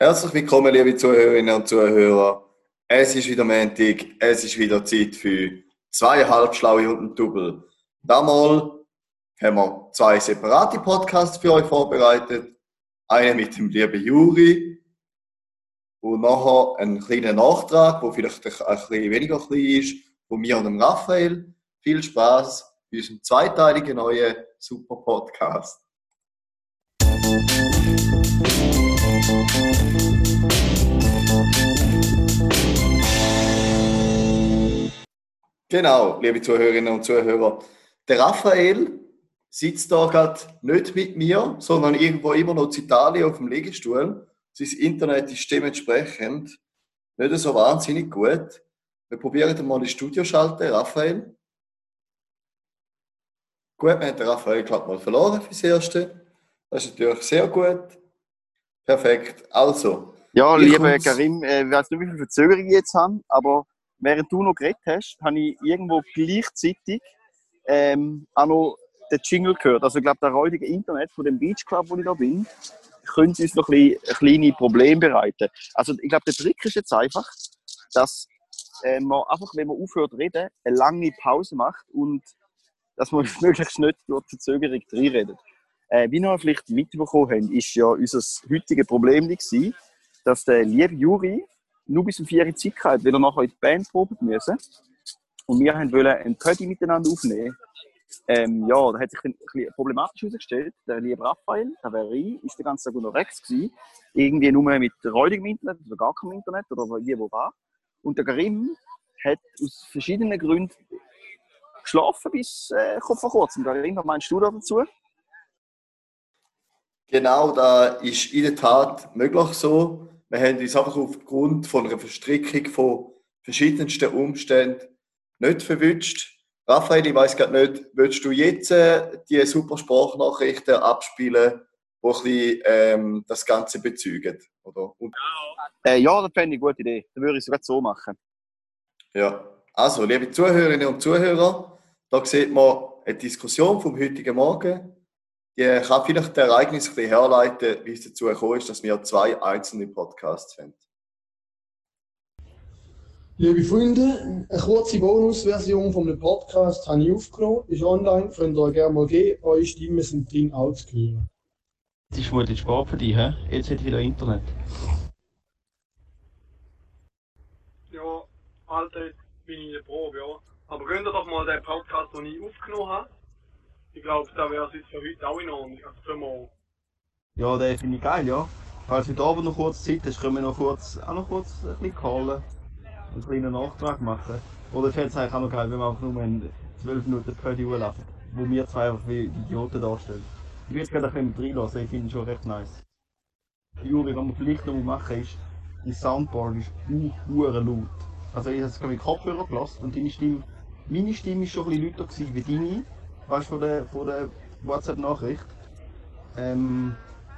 Herzlich willkommen, liebe Zuhörerinnen und Zuhörer. Es ist wieder Montag, es ist wieder Zeit für zweieinhalb Schlaue und ein Double. Damals haben wir zwei separate Podcasts für euch vorbereitet. Einen mit dem lieben Juri und nachher einen kleinen Nachtrag, der vielleicht ein bisschen weniger klein ist, von mir und dem Raphael. Viel Spaß bei unserem zweiteiligen neuen Super Podcast. Genau, liebe Zuhörerinnen und Zuhörer. Der Raphael sitzt da gerade nicht mit mir, sondern irgendwo immer noch in Italien auf dem Liegestuhl. Sein Internet ist dementsprechend nicht so wahnsinnig gut. Wir probieren mal ins Studio schalten, Raphael. Gut, wir haben den Raphael gerade mal verloren fürs Erste. Das ist natürlich sehr gut. Perfekt. Also. Ja, lieber Karim, äh, ich weiß nicht, wie viel Verzögerung ich jetzt habe, aber während du noch geredet hast, habe ich irgendwo gleichzeitig ähm, auch noch den Jingle gehört. Also ich glaube, der räudige Internet von dem Beach Club, wo ich da bin, könnte uns noch ein, ein kleine Probleme bereiten. Also ich glaube, der Trick ist jetzt einfach, dass äh, man einfach, wenn man aufhört zu reden, eine lange Pause macht und dass man möglichst nicht durch die Verzögerung reinredet. Äh, wie wir vielleicht mitbekommen haben, ist ja unser heutiges Problem gewesen, dass der liebe Juri nur bis um 4 Uhr Zeit weil er nachher in die Band proben müssen. Und wir wollten einen Pödi miteinander aufnehmen. Ähm, ja, da hat sich ein bisschen problematisch herausgestellt. Der liebe Raphael, der wäre ich, ist den ganzen Tag unterwegs gewesen. Irgendwie nur mit räudigem Internet oder gar keinem Internet oder wie wo war. Und der Grimm hat aus verschiedenen Gründen geschlafen bis äh, vor kurzem. Grimm, was meinst du dazu? Genau, da ist in der Tat möglich so. Wir haben uns einfach aufgrund von einer Verstrickung von verschiedensten Umständen nicht verwünscht. Raphael, ich weiß gerade nicht, willst du jetzt äh, die super Sprachnachrichten abspielen, die ein bisschen, ähm, das Ganze bezeugen? Oder? Äh, ja, das fände ich eine gute Idee. Dann würde ich es so machen. Ja, also, liebe Zuhörerinnen und Zuhörer, da sieht man eine Diskussion vom heutigen Morgen ich kann vielleicht das Ereignis ein bisschen herleiten, wie es dazu gekommen ist, dass wir zwei einzelne Podcasts haben. Liebe Freunde, eine kurze Bonusversion von einem Podcast habe ich aufgenommen, ist online, könnt ihr euch gerne mal geben, eure Stimmen sind drin auch zu hören. Das ist vermutlich Sport für dich, he? jetzt hat wieder Internet. Ja, Alter, bin ich in der Probe, ja. Aber könnt ihr doch mal den Podcast, den ich aufgenommen habe, ich glaube, da wäre es jetzt für heute auch in Ordnung. Also für morgen. Ja, den finde ich geil, ja. Falls heute Abend noch kurz Zeit hast, können wir noch kurz, auch noch kurz ein bisschen callen. Einen kleinen Nachtrag machen. Oder fällt es eigentlich auch noch geil, wenn wir einfach nur in 12 Minuten Pödi lassen. Wo wir zwei einfach wie Idioten darstellen. Ich will jetzt gerade ein bisschen reinlassen, ich finde es schon recht nice. Juri, was wir vielleicht noch machen ist, die Soundboard ist uh, laut. Also ich habe es mit Kopfhörer gelassen und deine Stimme, meine Stimme ist schon ein bisschen lauter wie deine weißt von der, von der WhatsApp-Nachricht. Ähm,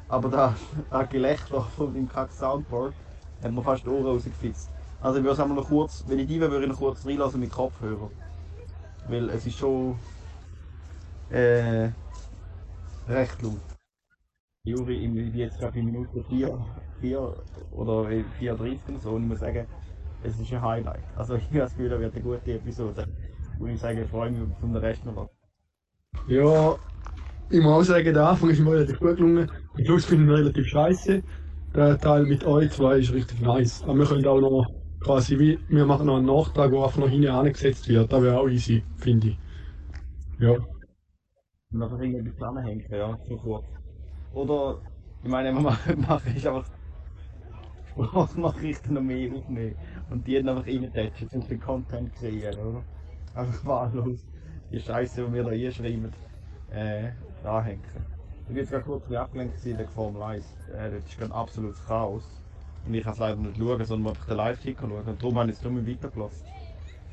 aber da, das Gelächter von dem Kack Soundboard hat mir fast die Ohren rausgefitzt. Also ich würde es noch kurz, wenn ich die will, würde ich noch kurz reinlassen mit Kopfhörer. Weil es ist schon äh, recht laut. Juri, ich bin jetzt gerade in Minute 4, 4 oder 4.30 und so und ich muss sagen, es ist ein Highlight. Also ich habe das Gefühl, da wird eine gute Episode. Und ich sage, ich freue mich von der Rest noch. Ja, ich muss auch sagen, der Anfang ist mir relativ gut gelungen. Den Schluss finde ich relativ scheiße. Der Teil mit euch zwei ist richtig nice. Aber wir können auch noch quasi wie, wir machen noch einen Nachtrag, der einfach noch hinten angesetzt wird. Das wäre auch easy, finde ich. Ja. Und einfach irgendwie zusammenhängen, ja, so kurz. Oder, ich meine, man mache ich einfach Sprachnachrichten noch mehr aufnehmen und die dann einfach reintatschen, um den Content kreieren, oder? Einfach wahllos die Scheiße, die wir da einschreiben, äh, anhängen. Ich bin jetzt gerade kurz abgelenkt in der Formel 1. Äh, das ist gerade absolutes Chaos. Und ich kann es leider nicht schauen, sondern einfach den Live-Ticker schauen. Und darum habe ich es nur weitergelassen.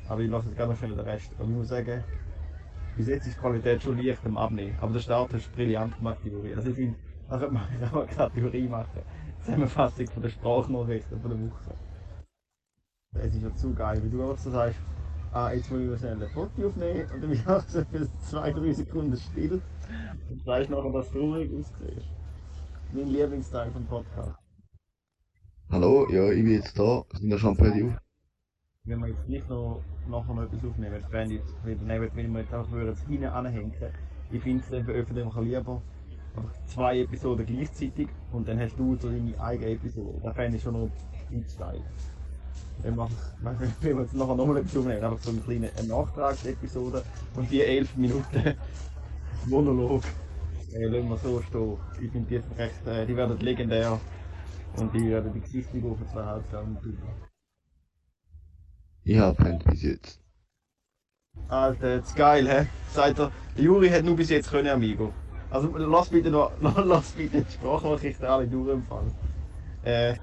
Aber ich lasse jetzt gerne noch schnell den Rest. Aber ich muss sagen, bis jetzt ist die Qualität schon leicht am Abnehmen. Aber der Start ist brillant gemacht, Juri. Also ich finde, da könnte man auch eine Kategorie machen. Zusammenfassung von der Sprachnachrichten von der Woche. Es ist ja zu geil, wie du auch so sagst ah, jetzt muss ich schnell ein Foto aufnehmen und dann auch so für zwei, drei Sekunden still und weißt nachher, dass du ruhig aussiehst. Mein Lieblingsteil vom Podcast. Hallo, ja, ich bin jetzt da. Sind wir schon fertig auf? Wenn wir jetzt nicht noch nachher noch etwas aufnehmen, wenn jetzt nehmen, wenn wir jetzt einfach hinten anhängen. Ich finde es eben öffentlich lieber einfach zwei Episoden gleichzeitig und dann hast du so deine eigene Episode. Da fände ich schon noch ein Style. Wenn wir, wenn wir jetzt nachher nochmal etwas aufnehmen, einfach so eine kleine eine Nachtragsepisode und die elf Minuten Monolog äh, lassen wir so stehen. Ich finde die jetzt recht, äh, die werden legendär und die werden die Gesichtung auf zwei Halbstunden Ich habe pennt bis jetzt. Alter, das ist geil, hä? Sagt er, der Juri hat nur bis jetzt können, Amigo. Also lass bitte noch, lass bitte die Sprachnachrichten alle durchempfangen. Äh,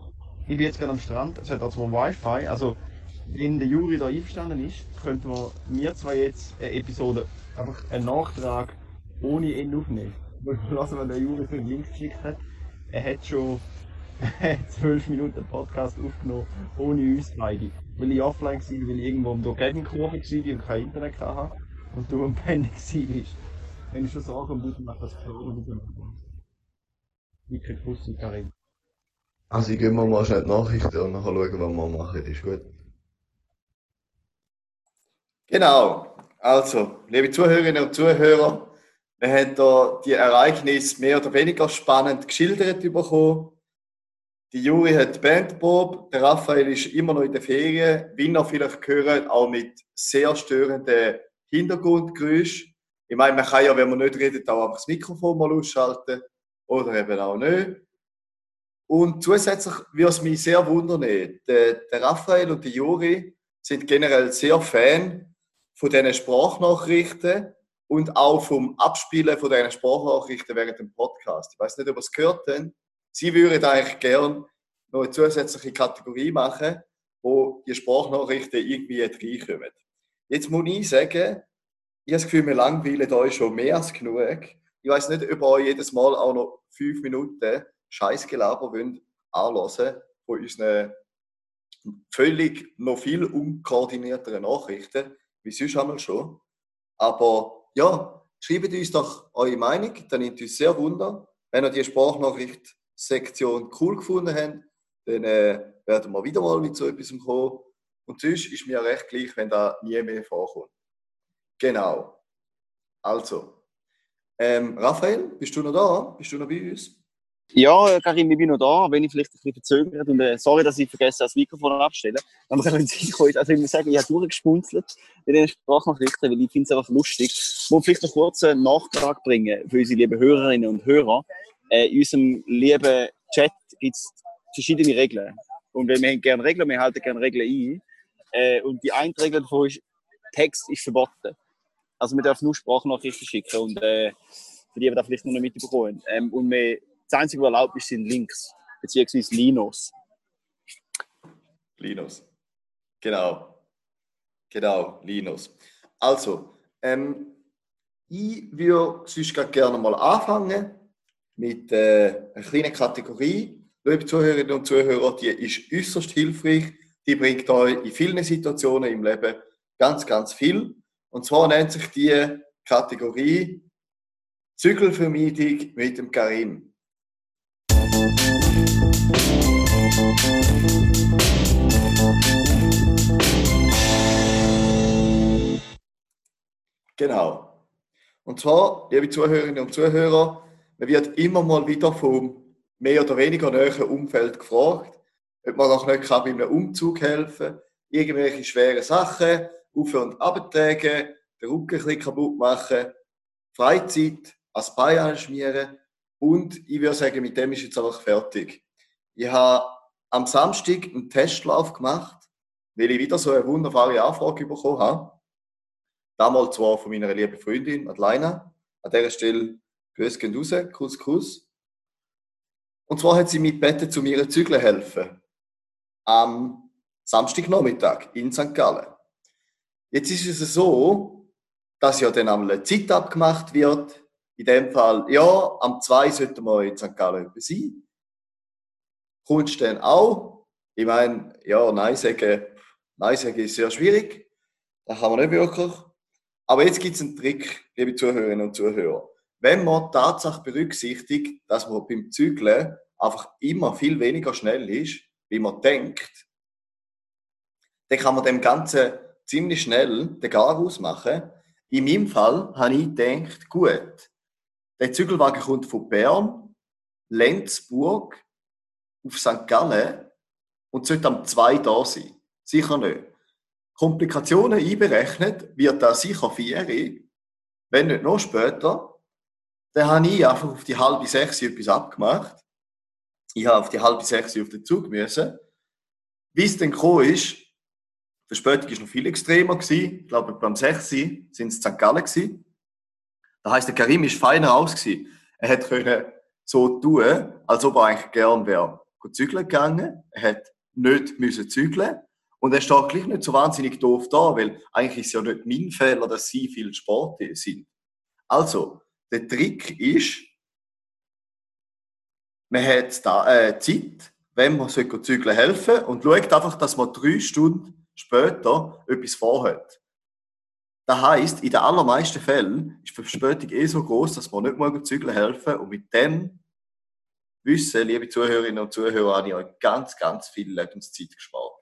ich bin jetzt gerade am Strand, es hat also mal Wi-Fi, also wenn der Juri da einverstanden ist, könnten wir, wir zwei jetzt eine Episode, einfach einen Nachtrag ohne ihn aufnehmen. Muss man lassen, wenn der Juri für den Link geschickt hat. Er hat schon 12 Minuten Podcast aufgenommen, ohne uns beide. Weil ich offline war, weil ich irgendwo um die Gegenkurve war und kein Internet hatte. Und du am Pennen warst. Wenn ich schon so ankomme, dann macht das machen. Ich krieg Pussy, Karin. Also ich gehe mir mal schnell die Nachrichten und nachher schauen, was wir machen. Ist gut. Genau. Also, liebe Zuhörerinnen und Zuhörer, wir haben hier die Ereignisse mehr oder weniger spannend geschildert bekommen. Die Juri hat Bandprobe, der Raphael ist immer noch in der Ferien, wie ihr vielleicht hört, auch mit sehr störenden Hintergrundgeräuschen. Ich meine, man kann ja, wenn man nicht redet, auch einfach das Mikrofon mal ausschalten oder eben auch nicht. Und zusätzlich würde es mich sehr wundern, der, der Raphael und die Juri sind generell sehr Fan von diesen Sprachnachrichten und auch vom Abspielen von diesen Sprachnachrichten während dem Podcast. Ich weiß nicht, ob ihr es gehört habt. Sie würden eigentlich gern noch eine zusätzliche Kategorie machen, wo die Sprachnachrichten irgendwie reinkommen. Jetzt muss ich sagen, ich habe das Gefühl, wir langweilen euch schon mehr als genug. Ich weiß nicht, ob euch jedes Mal auch noch fünf Minuten Scheißgelaber wollt anhören von unseren völlig noch viel unkoordinierteren Nachrichten, wie sonst einmal schon. Aber ja, schreibt uns doch eure Meinung, dann nimmt uns sehr wunder. Wenn ihr die Sprachnachricht-Sektion cool gefunden habt, dann äh, werden wir wieder mal mit so etwas kommen. Und sonst ist mir recht gleich, wenn da nie mehr vorkommt. Genau. Also, ähm, Raphael, bist du noch da? Bist du noch bei uns? Ja, Karim, ich bin noch da, wenn ich vielleicht ein bisschen verzögert und äh, sorry, dass ich vergesse, das Mikrofon abzustellen. Aber wenn es ist, also ich muss sagen, ich habe durchgespunzelt mit den Sprachnachrichten, weil ich finde es einfach lustig. Ich muss vielleicht noch kurz einen Nachtrag bringen für unsere lieben Hörerinnen und Hörer. Äh, in unserem lieben Chat gibt es verschiedene Regeln. Und wir haben gerne Regeln, wir halten gerne Regeln ein. Äh, und die eine Regel davon ist, Text ist verboten. Also wir dürfen nur Sprachnachrichten schicken und äh, für die, die das vielleicht noch nicht mitbekommen. Ähm, und wir, das Einzige, was erlaubt ist, sind Links, beziehungsweise Linos. Linus. Genau. Genau, Linus. Also, ähm, ich würde sonst gerne mal anfangen mit äh, einer kleinen Kategorie. Liebe Zuhörerinnen und Zuhörer, die ist äußerst hilfreich. Die bringt euch in vielen Situationen im Leben ganz, ganz viel. Und zwar nennt sich die Kategorie Zügelvermeidung mit dem Karim. Genau. Und zwar, liebe Zuhörerinnen und Zuhörer, man wird immer mal wieder vom mehr oder weniger näheren Umfeld gefragt, ob man doch nicht bei einem Umzug helfen kann, irgendwelche schweren Sachen auf- und abtragen, den Rücken ein kaputt machen, Freizeit als Bein anschmieren und ich würde sagen, mit dem ist jetzt einfach fertig. Ich habe am Samstag einen Testlauf gemacht, weil ich wieder so eine wunderbare Anfrage bekommen habe. Damals zwar von meiner lieben Freundin Madeleine. An dieser Stelle Grüß gehen raus, Kuss, Kuss. Und zwar hat sie mich gebeten, zu mir Zügeln helfen. Am Samstagnachmittag in St. Gallen. Jetzt ist es so, dass ja dann einmal eine Zeit abgemacht wird. In dem Fall, ja, am 2 sollten wir in St. Gallen sein. Dann auch? Ich meine, ja, Nein sagen, Nein sagen ist sehr schwierig. Das kann man nicht wirklich. Aber jetzt gibt es einen Trick, liebe Zuhörerinnen und Zuhörer. Wenn man die Tatsache berücksichtigt, dass man beim Zügeln einfach immer viel weniger schnell ist, wie man denkt, dann kann man dem Ganzen ziemlich schnell den Garaus machen. In meinem Fall habe ich gedacht, gut, der Zügelwagen kommt von Bern, Lenzburg, auf St. Gallen und sollte am 2 da sein. Sicher nicht. Komplikationen einberechnet wird da sicher 4, wenn nicht noch später. Dann habe ich einfach auf die halbe sechs etwas abgemacht. Ich habe auf die halbe sechs auf den Zug müssen. Wie es dann gekommen ist, Verspätung war noch viel extremer. Gewesen. Ich glaube, beim 6 sind es St. Gallen. Gewesen. Das heisst, der Karim war feiner aus. Er hätte so tun, als ob er eigentlich gern wäre zügeln gegangen. Er hat nicht müssen zügeln und er steht gleich nicht so wahnsinnig doof da, weil eigentlich ist es ja nicht mein Fehler, dass sie viel Sport sind. Also, der Trick ist, man hat da, äh, Zeit, wenn man zügeln helfen und schaut einfach, dass man drei Stunden später etwas vorhat. Das heisst, in den allermeisten Fällen ist die Verspätung eh so groß, dass man nicht mal zügeln helfen und mit dem Wissen, liebe Zuhörerinnen und Zuhörer, habe ich euch ganz, ganz viel Lebenszeit gespart.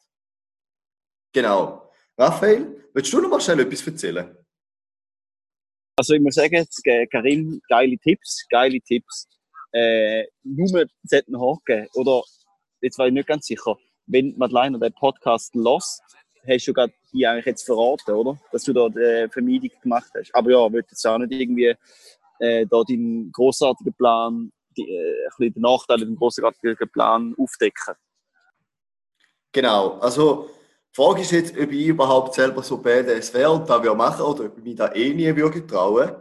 Genau. Raphael, willst du noch mal schnell etwas erzählen? Also ich muss sagen, Karim, geile Tipps, geile Tipps. Äh, nur sollten hochgehen. Oder, jetzt war ich nicht ganz sicher, wenn Madeleine den Podcast lost, hast du gerade die eigentlich jetzt verraten, oder? Dass du da die Vermeidung gemacht hast. Aber ja, ich will jetzt auch nicht irgendwie äh, da deinen großartigen Plan, die, äh, ein bisschen den Nachteil den großartigen Plan aufdecken. Genau, also die Frage ist jetzt, ob ich überhaupt selber so BDS wäre und da würde machen oder ob ich mich da eh nie würde trauen.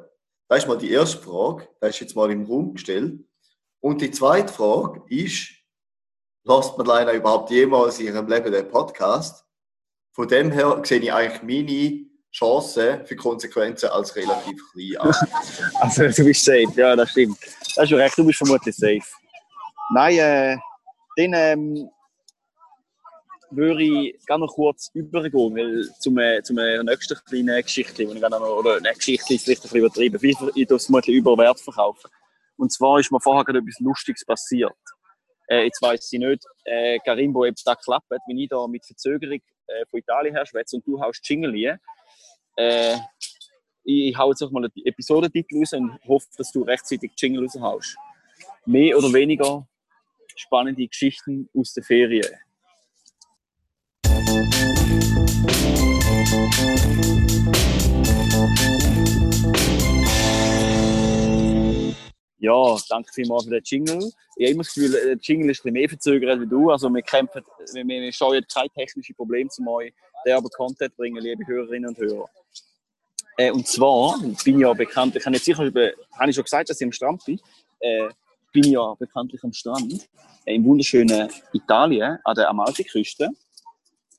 Das ist mal die erste Frage, das ist jetzt mal im Raum gestellt. Und die zweite Frage ist, lasst man leider überhaupt jemals in ihrem Leben den Podcast? Von dem her sehe ich eigentlich meine Chancen für Konsequenzen als relativ klein an. Also du bist safe, ja, das stimmt. Das ist recht, du bist vermutlich safe. Nein, äh, dann ähm, würde ich gerne noch kurz übergehen, weil zum, äh, zum äh, nächsten kleinen Geschichte, die ich gerne noch, oder eine Geschichte ist vielleicht ein bisschen übertrieben, wie ich das vermutlich über Wert verkaufen. Und zwar ist mir vorher gerade etwas Lustiges passiert. Äh, jetzt weiss ich nicht, äh, Karimbo, ob es da klappt, wenn ich da mit Verzögerung äh, von Italien her schwätze und du haust Jingle. Äh, ich hau jetzt auch mal einen Episodentitel raus und hoffe, dass du rechtzeitig Jingle raushaust. Mehr oder weniger spannende Geschichten aus der Ferien. Ja, danke vielmals für den Jingle. Ich habe immer das Gefühl, der Jingle ist ein bisschen mehr verzögert wie du. Also wir kämpfen, wir scheuen kein technisches Problem zu euch, der aber Content bringen, liebe Hörerinnen und Hörer. Äh, und zwar bin ich ja bekannt, ich habe jetzt sicher über, habe ich schon gesagt, dass ich am Strand bin, äh, bin ich ja bekanntlich am Strand äh, im wunderschönen Italien an der Amalfiküste.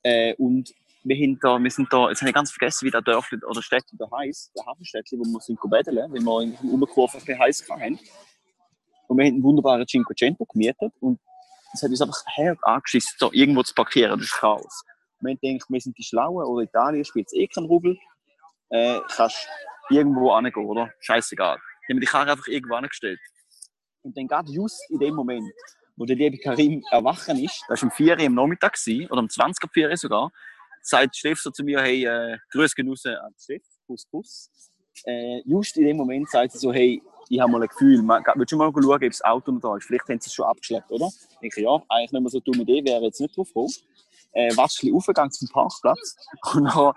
Äh, und wir, haben wir sind da, jetzt habe ich ganz vergessen, wie der Dörfli oder Städte da heisst, der Hafenstädtli, wo wir sind gebetteln, weil wir in Umkurve ein heiß haben. Und wir haben einen wunderbaren Cinquecento gemietet und es hat uns einfach her angeschissen, da irgendwo zu parkieren, das ist Chaos. Haben gedacht, wir sind die Schlauen, oder Italien spielt eh keinen Rubel, äh, kannst irgendwo angehen, oder? Scheißegal. Dann haben die Karre einfach irgendwo angestellt. Und dann gerade just in dem Moment, wo der liebe Karim erwachen ist, das war um 4 Uhr am Nachmittag, oder um 20 Uhr 4 Uhr sogar, sagt Steff so zu mir, hey, äh, grüß Genosse an Steff, Bus, Bus. Äh, just in dem Moment sagt sie so, hey, ich habe mal ein Gefühl, willst du mal schauen, ob das Auto noch da ist? Vielleicht haben sie es schon abgeschleppt, oder? Ich denke, ja, eigentlich nicht mehr so eine dumme Idee, wäre jetzt nicht drauf gekommen. Äh, ein aufgegangen zum Parkplatz und dann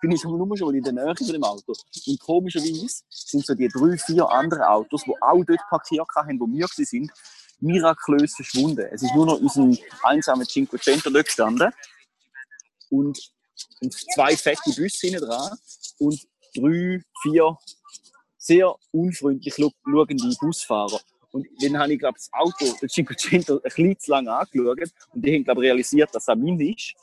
bin ich nur schon in der Nähe von dem Auto. Und komischerweise sind so die drei, vier anderen Autos, die auch dort parkiert haben, wo wir sind, mirakulös verschwunden. Es ist nur noch unser einsamer Cinquecento dort gestanden und, und zwei fette Busse hinten dran und drei, vier sehr unfreundlich schauende Busfahrer. Und dann habe ich, glaube das Auto, der Cinquecento, ein bisschen zu lange angeschaut und die haben, glaube realisiert, dass das mein ist.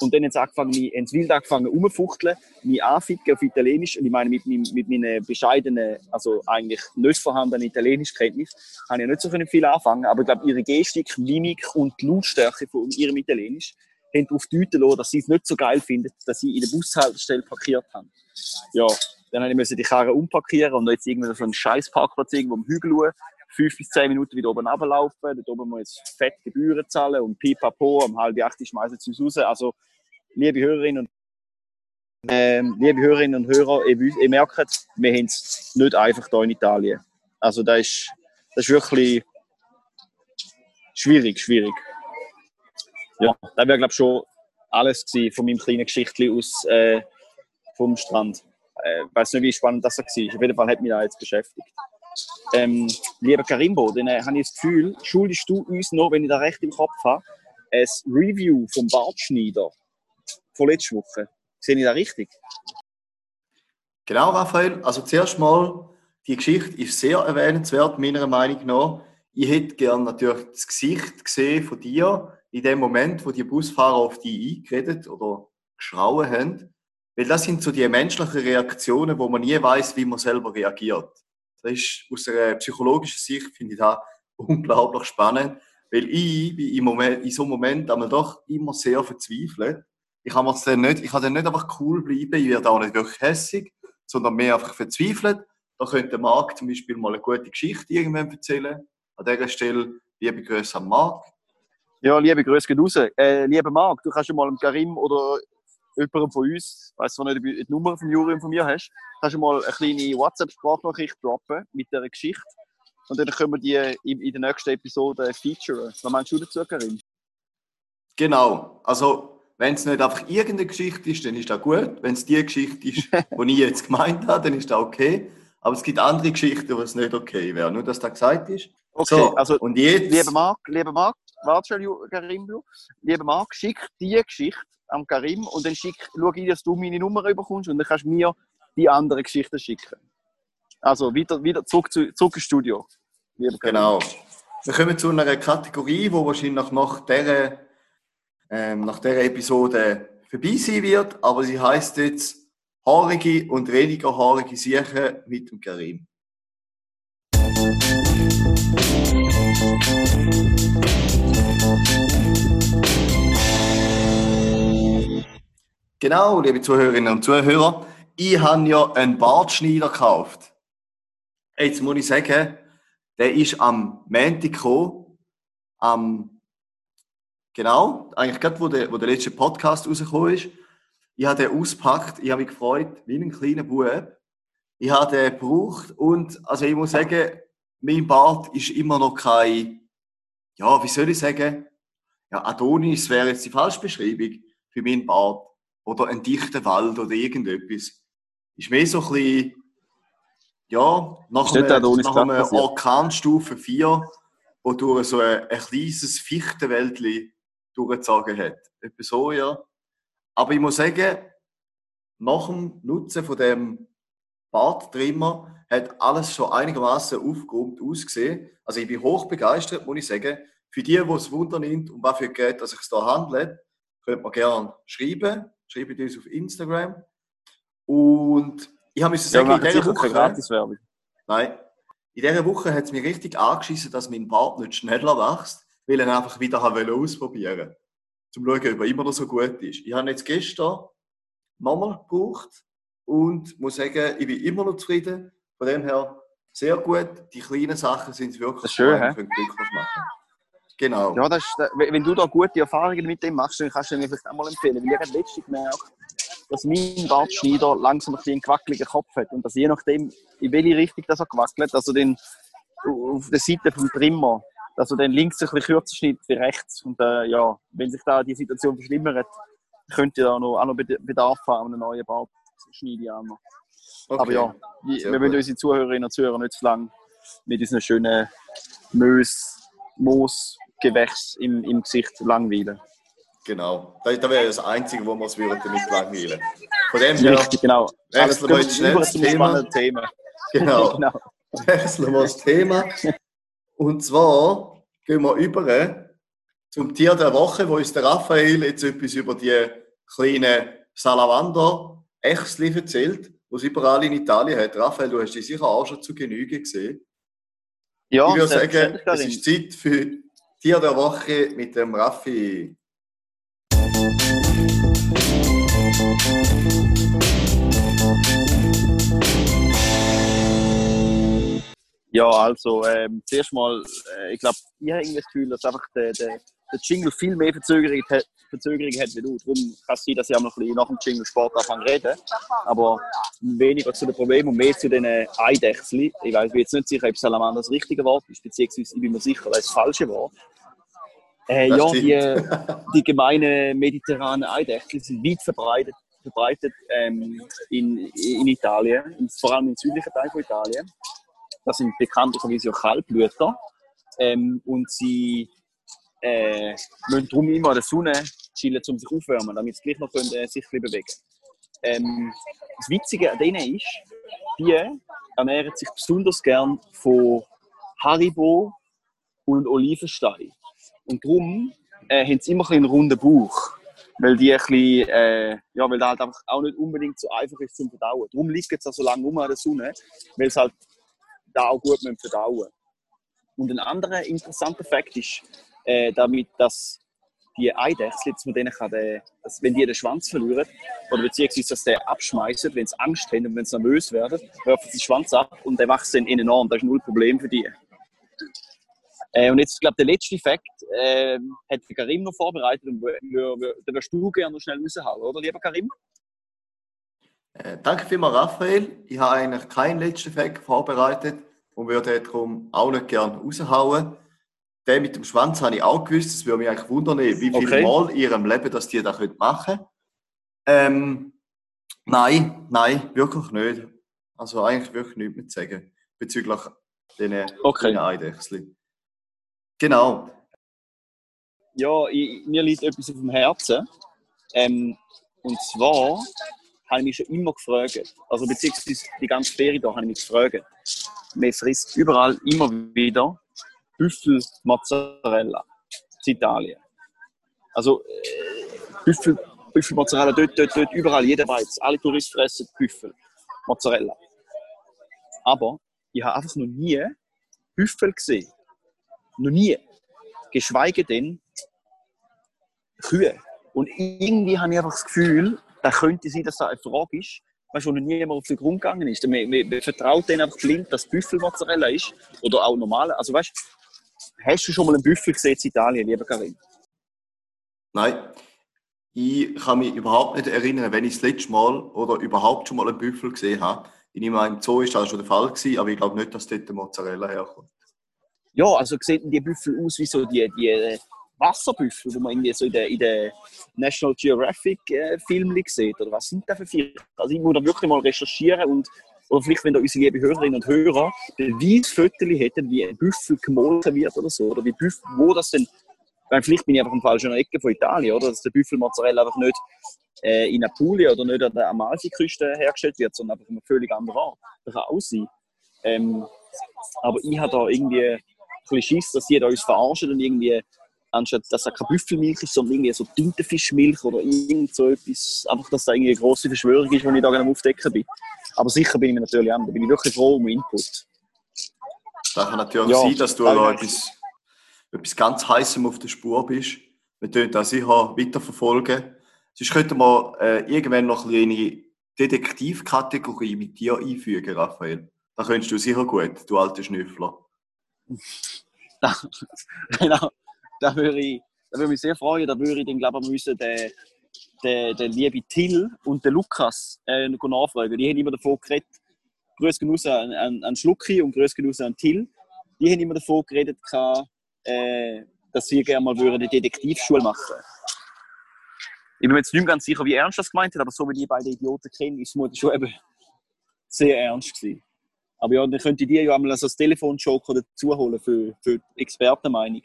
Und dann sie angefangen, mich, sie wild angefangen rumfuchteln, mich anficken auf Italienisch. Und ich meine, mit, mit, mit meinen bescheidenen, also eigentlich nicht vorhandenen Italienischkenntnis, habe ich nicht so viel anfangen. Aber ich glaube, ihre Gestik, Mimik und Lautstärke von ihrem Italienisch haben darauf deuten lassen, dass sie es nicht so geil finden, dass sie in der Bushaltestelle parkiert haben. Ja, dann musste ich die Karre umpackieren und jetzt irgendwie so einen scheiß Parkplatz irgendwo am Hügel fünf bis zehn Minuten wieder oben runterlaufen. Dort oben muss jetzt fett Gebühren zahlen und pipapo, um halb acht schmeißen sie uns raus. Also, liebe Hörerinnen und ähm, liebe Hörerinnen und Hörer, ihr, ihr merkt, wir haben es nicht einfach hier in Italien. Also das ist, das ist wirklich schwierig, schwierig. Ja, das wäre glaube ich schon alles gewesen von meinem kleinen Geschichtchen aus äh, vom Strand. Ich äh, weiß nicht, wie spannend das war. Auf jeden Fall hat mich das jetzt beschäftigt. Ähm, lieber Karimbo, dann äh, habe ich das Gefühl, schuldest du uns noch, wenn ich da recht im Kopf habe, ein Review vom Bartschneider von letzter Woche. Sehe ich das richtig? Genau, Raphael. Also zuerst mal, die Geschichte ist sehr erwähnenswert, meiner Meinung nach. Ich hätte gerne natürlich das Gesicht gesehen von dir in dem Moment, wo die Busfahrer auf dich eingeredet oder geschrauen haben. Weil das sind so die menschlichen Reaktionen, wo man nie weiß, wie man selber reagiert. Das ist aus einer psychologischen Sicht, finde ich das unglaublich spannend, weil ich bin im Moment, in so einem Moment einmal doch immer sehr verzweifelt. Ich kann dann nicht, ich kann dann nicht einfach cool bleiben, ich werde auch nicht wirklich hässig, sondern mehr einfach verzweifelt. Da könnte Marc zum Beispiel mal eine gute Geschichte irgendwann erzählen. An dieser Stelle liebe Grüße an Marc. Ja, liebe Grüße geht raus. Äh, lieber Marc, du kannst ja mal Karim oder jemandem von uns, ich weiß zwar nicht, ob du die Nummer vom Juri von mir hast, kannst du mal eine kleine WhatsApp-Sprachnachricht droppen mit dieser Geschichte. Und dann können wir die in, in der nächsten Episode featuren. Was meinst du dazu, Karim? Genau. Also, wenn es nicht einfach irgendeine Geschichte ist, dann ist das gut. Wenn es die Geschichte ist, die ich jetzt gemeint habe, dann ist das okay. Aber es gibt andere Geschichten, wo es nicht okay wäre. Nur, dass das gesagt ist. Okay, So, also, und jetzt, lieber Marc, lieber Marc, Ju- Karim. Lieber Marc, schick die Geschichte am Karim und dann schick, schau ich, dass du meine Nummer bekommst und dann kannst du mir die andere Geschichte schicken. Also, wieder, wieder zurück, zu, zurück ins Studio. Genau. Wir kommen zu einer Kategorie, die wahrscheinlich nach dieser, ähm, nach dieser Episode vorbei sein wird, aber sie heißt jetzt haarige und weniger haarige Siechen mit dem Karim. Genau, liebe Zuhörerinnen und Zuhörer, ich habe ja einen Bartschneider gekauft. Jetzt muss ich sagen, der ist am Montag gekommen, am, genau, eigentlich gerade, wo der, wo der letzte Podcast rausgekommen ist. Ich habe den ausgepackt, ich habe mich gefreut, wie ein kleiner Bub. Ich habe den gebraucht und, also ich muss sagen, mein Bart ist immer noch kein, ja, wie soll ich sagen, ja, Adonis wäre jetzt die falsche Beschreibung für meinen Bart. Oder ein dichter Wald oder irgendetwas. Ist mehr so ein bisschen, ja, nach Ist passiert? Orkanstufe 4, wo durch so ein, ein kleines Fichtenwäldchen durchgezogen hat. Etwa so, ja. Aber ich muss sagen, nach dem Nutzen von dem Barttrimmer hat alles schon einigermaßen aufgeräumt ausgesehen. Also ich bin hoch begeistert, muss ich sagen. Für die, die es Wunder nimmt, um was für Gerät es sich da handelt, könnt man gerne schreiben. Schreibt uns auf Instagram. Und ich habe müssen Ja, sagen, wir in dieser Woche, Gratiswerbung. nein, in dieser Woche hat es mich richtig angeschissen, dass mein Bart nicht schneller wächst, weil ich ihn einfach wieder ausprobieren wollte. Zum schauen, ob er immer noch so gut ist. Ich habe jetzt gestern nochmal gebraucht und muss sagen, ich bin immer noch zufrieden. Von dem her sehr gut. Die kleinen Sachen sind wirklich Das ist schön, können glücklich machen. Genau. Ja, das ist, äh, wenn du da gute Erfahrungen mit dem machst, dann kannst du mir vielleicht auch mal empfehlen. Weil ich habe letztens gemerkt, dass mein Bartschneider langsam ein bisschen einen gewackeligen Kopf hat. Und dass je nachdem, in welche Richtung das er gewackelt, also den, auf der Seite vom Trimmer, dass er dann links ein bisschen kürzer schneidet wie rechts. Und äh, ja, wenn sich da die Situation verschlimmert, könnte da noch, auch noch Bed- Bedarf haben an einem neuen Bartschneide. auch noch. Okay. Aber ja, wir, wir wollen unsere Zuhörerinnen und Zuhörer nicht zu lang mit diesen schönen Mös, Moosgewächs im, im Gesicht langweilen. Genau. Das, das wäre das Einzige, wo wir uns damit langweilen Von dem her, Richtig, genau. wechseln wir jetzt schnell das Thema. Thema. genau. genau. wechseln wir das Thema. Und zwar gehen wir über zum Tier der Woche, wo uns der Raphael jetzt etwas über die kleinen Salamander Echsli erzählt, die es überall in Italien hat. Raphael, du hast die sicher auch schon zu Genüge gesehen. Ja, ich würde sagen, es ist Zeit für Tier der Woche mit dem Raffi. Ja, also ähm, zuerst mal, äh, ich glaube, ich habe das Gefühl, dass einfach der, der, der Jingle viel mehr Verzögerung, hat- Verzögerung hat wie du. Darum kann es sein, dass ich auch noch ein bisschen nach dem Jingle Sport anfange reden. Aber weniger zu den Problemen und mehr zu den Eidechseln. Ich weiß, jetzt nicht sicher, ob Salamander das richtige Wort ist, beziehungsweise ich bin mir sicher, das ist das falsche Wort. Äh, ja, die, die gemeinen mediterranen Eidechsel sind weit verbreitet, verbreitet ähm, in, in Italien, in, vor allem im südlichen Teil von Italien. Das sind bekanntlicherweise auch Kaltblüter. Ähm, und sie äh, müssen darum immer an der Sonne chillen, um sich aufwärmen, damit sie gleich noch können, äh, sich bewegen ähm, Das Witzige an denen ist, die ernähren sich besonders gern von Haribo und Olivenstein. Und darum äh, haben sie immer einen runden Bauch. Weil die ein bisschen, äh, ja, weil der halt auch nicht unbedingt so einfach ist zum Verdauen. Darum liegt es auch so lange rum an der Sonne, weil es halt da auch gut verdauen. Und ein anderer interessanter Fakt ist, äh, damit, dass die Eidechsel, mit denen kann der, dass, wenn die den Schwanz verlieren, oder beziehungsweise dass der abschmeißen, wenn sie Angst haben und wenn sie nervös werden, werfen sie den Schwanz ab und der wächst dann innen an. Das ist null Problem für die. Äh, und jetzt, ich glaube, der letzte Fakt äh, hat Karim noch vorbereitet und den wirst du gerne noch schnell raushauen, oder, lieber Karim? Äh, danke vielmals, Raphael. Ich habe eigentlich keinen letzten Fact vorbereitet und würde darum auch nicht gerne raushauen. Den mit dem Schwanz habe ich auch gewusst. Es würde mich eigentlich wundern, wie viele Okay. Mal in ihrem Leben, dass die das machen können. Ähm, nein, nein, wirklich nicht. Also eigentlich wirklich nichts mehr zu sagen bezüglich diesen Okay. Eidechseln. Genau. Ja, ich, mir liegt etwas auf dem Herzen. Ähm, und zwar habe ich mich schon immer gefragt, also beziehungsweise die ganze Ferie da habe ich mich gefragt. Man frisst überall immer wieder Büffel Mozzarella in Italien. Also äh, Büffel, Büffel Mozzarella, dort, dort, dort, überall, jeder weiß, alle Touristen fressen Büffel Mozzarella. Aber ich habe einfach noch nie Büffel gesehen. Noch nie. Geschweige denn Kühe. Und irgendwie habe ich einfach das Gefühl, da könnte sein, dass da eine Frage ist, weißt, wo noch niemand auf den Grund gegangen ist. Man, man, man vertraut denen einfach blind, dass Büffelmozzarella ist. Oder auch normale. Also weißt hast du schon mal einen Büffel gesehen in Italien, lieber Karin? Nein, ich kann mich überhaupt nicht erinnern, wenn ich das letzte Mal oder überhaupt schon mal einen Büffel gesehen habe. Ich nehme an, im Zoo ist das schon der Fall gewesen, aber ich glaube nicht, dass dort der Mozzarella herkommt. Ja, also sehen die Büffel aus wie so die, die Wasserbüffel, die man irgendwie so in den in der National Geographic äh, Filmen sieht. Oder was sind das für Viecher? Also ich muss da wirklich mal recherchieren und oder vielleicht, wenn da unsere lieben Hörerinnen und Hörer Beweisfotos hätten, wie ein Büffel gemolken wird oder so, oder wie Büffel, wo das denn, weil vielleicht bin ich einfach im falschen Ecke von Italien, oder, dass der Büffel Mozzarella einfach nicht äh, in Apulia oder nicht an der Amalfiküste hergestellt wird, sondern einfach an einem völlig anderen Ort. Das kann auch sein. Ähm, aber ich habe da irgendwie ein bisschen Schiss, dass da uns verarschen und irgendwie, anstatt dass das keine Büffelmilch ist, sondern irgendwie so Tintenfischmilch oder irgend so etwas, einfach, dass da irgendwie eine grosse Verschwörung ist, die ich da gerne am Aufdecken bin. Aber sicher bin ich mir natürlich an, da bin ich wirklich froh um Input. Da kann natürlich Ja, sein, dass du da etwas, etwas ganz Heißem auf der Spur bist. Wir können das sicher weiterverfolgen. Sonst könnten wir äh, irgendwann noch eine Detektivkategorie mit dir einfügen, Raphael. Da könntest du sicher gut, du alter Schnüffler. Da, genau, da würde ich, da würde mich sehr freuen, da würde ich dann, glaube ich, müssen den, den, den lieben Till und den Lukas äh, nachfragen. Die haben immer davon geredet, Grüß raus an, an, an Schlucki und Grüß raus an Till. Die haben immer davon geredet, äh, dass sie gerne mal würden eine Detektivschule machen Ich bin mir jetzt nicht ganz sicher, wie ernst das gemeint hat, aber so wie die beiden Idioten kennen, ist es schon eben sehr ernst gewesen. Aber ja, dann könnt ihr dir ja einmal so das Telefonjoker dazu holen für, für die Expertenmeinung.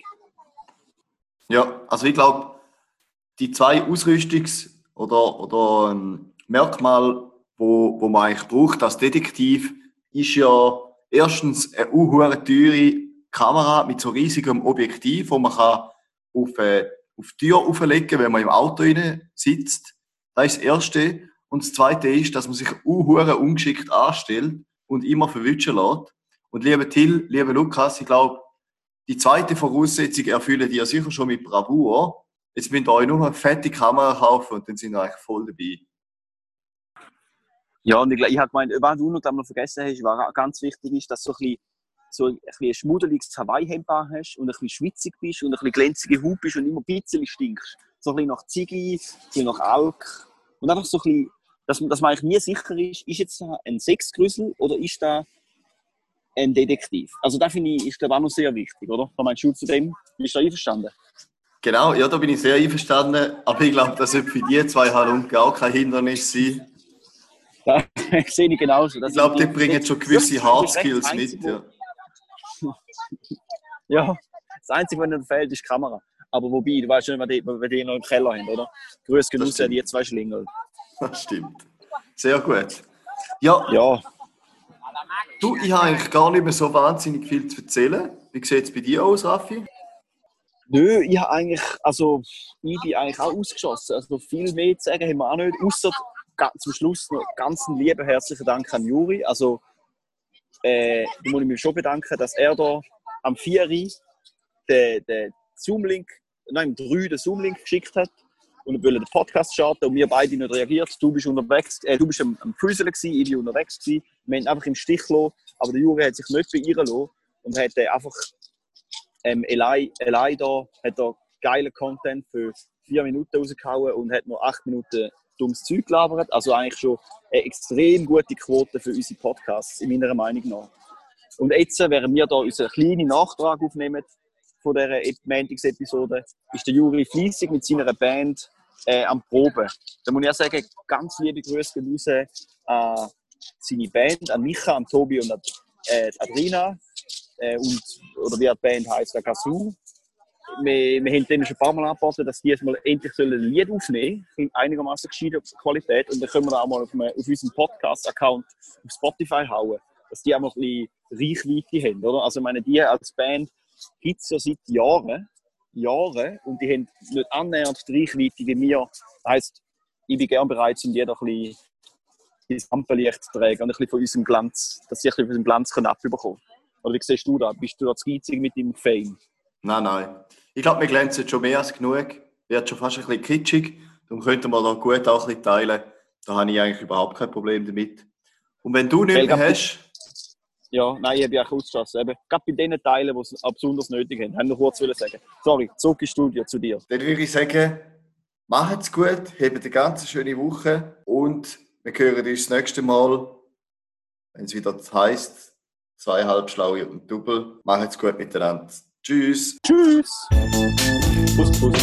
Ja, also ich glaube, die zwei Ausrüstungs- oder, oder ähm, Merkmale, wo, wo man eigentlich braucht als Detektiv, ist ja erstens eine unhure teure Kamera mit so riesigem Objektiv, wo man kann auf, äh, auf die Tür auflegen wenn man im Auto rein sitzt. Das ist das Erste. Und das Zweite ist, dass man sich unhure ungeschickt anstellt und immer verwischen lässt. Und lieber Till, lieber Lukas, ich glaube, die zweite Voraussetzung erfüllen die ja sicher schon mit Bravour. Jetzt müsst ihr euch nur eine fette Kamera kaufen und dann sind wir eigentlich voll dabei. Ja, und ich, ich habe gemeint, was du noch, noch vergessen hast, was ganz wichtig ist, dass so ein bisschen so ein ein schmuddeliges Hawaii-Hemd hast und ein bisschen schwitzig bist und ein bisschen glänzige Haut bist und immer ein bisschen stinkst. So ein bisschen nach Ziegli, ein bisschen nach Alk. Und einfach so ein bisschen, dass, dass man eigentlich nie sicher ist, ist jetzt ein Sexgrüssel oder ist da ein Detektiv? Also das finde ich, ist glaube auch noch sehr wichtig, oder? Was meinst du zu dem? Bist du da einverstanden? Genau, ja, da bin ich sehr einverstanden. Aber ich glaube, das wird für die zwei Halunken auch kein Hindernis sein. Das sehe ich genauso. Das Ich glaube, die bringen schon gewisse ist Hard recht Skills einzig, mit. Ja. Ja, das Einzige, was ihnen fehlt, ist die Kamera. Aber wobei, du weißt schon, was die, die noch im Keller haben, oder? Grüß genug die zwei Schlingel. Das stimmt. Sehr gut. Ja, Ja, du, ich habe eigentlich gar nicht mehr so wahnsinnig viel zu erzählen. Wie sieht es bei dir aus, Raffi? nö, ich habe eigentlich, also, ich bin eigentlich auch ausgeschossen. Also, viel mehr zu sagen haben wir auch nicht. Außer zum Schluss noch ganz lieben herzlichen Dank an Juri. Also, äh, da muss ich mich schon bedanken, dass er da am 4. den, den Zoom-Link, nein, am 3 den Zoom-Link geschickt hat und wollte den Podcast starten und wir beide nicht reagiert. Du bist unterwegs, äh, du bist am, am Füßeln gewesen, ich bin unterwegs gewesen. Wir haben einfach im Stich gelassen, aber der Juri hat sich nicht beirren lassen und hat äh, einfach ähm, Eli, Eli da, hat da geilen Content für vier Minuten rausgehauen und hat noch acht Minuten dummes Zeug gelabert. Also eigentlich schon eine extrem gute Quote für unsere Podcasts, in meiner Meinung nach. Und jetzt, äh, während wir da unseren kleinen Nachtrag aufnehmen von dieser Ep- Montags-Episode, ist der Juri fleissig mit seiner Band äh, am Proben. Da muss ich auch sagen, ganz liebe Grüße gehen raus an seine Band, an Micha, an Tobi und an äh, Adrina. Äh, und, oder wie die Band heisst, der Kazoo. Wir, wir haben denen schon ein paar Mal angeboten, dass die jetzt mal endlich ein Lied aufnehmen sollen, in einigermaßen gescheiter Qualität. Und dann können wir auch mal auf, einem- auf unserem Podcast-Account auf Spotify hauen, dass die auch mal ein bisschen Reichweite haben. Oder? Also, ich meine, die als Band gibt es ja seit Jahren, Jahren und die haben nicht annähernd die Reichweite wie wir. Das heisst, ich bin gerne bereit, um die da ein bisschen ins Rampenlicht zu tragen und ein bisschen von unserem Glanz, dass sie ein bisschen von unserem Glanz können abbekommen Oder wie siehst du das? Bist du da zu geizig mit deinem Fame? Nein, nein. Ich glaube, wir glänzen schon mehr als genug. Wird schon fast ein bisschen kitschig. Darum könnten wir da gut auch ein bisschen teilen. Da habe ich eigentlich überhaupt kein Problem damit. Und wenn du nicht mehr hast, Ja, nein, ich habe ja auch ausgeschossen. Eben, gerade bei den Teilen, die es besonders nötig haben. Haben wir kurz wollen sagen. Sorry, zurück ins Studio zu dir. dann würde ich sagen, macht's gut, habt eine ganz schöne Woche und wir hören uns das nächste Mal, wenn es wieder heisst, zwei Halbschlaue und Double. Macht's gut miteinander. Tschüss. Tschüss! Kuss, Kuss.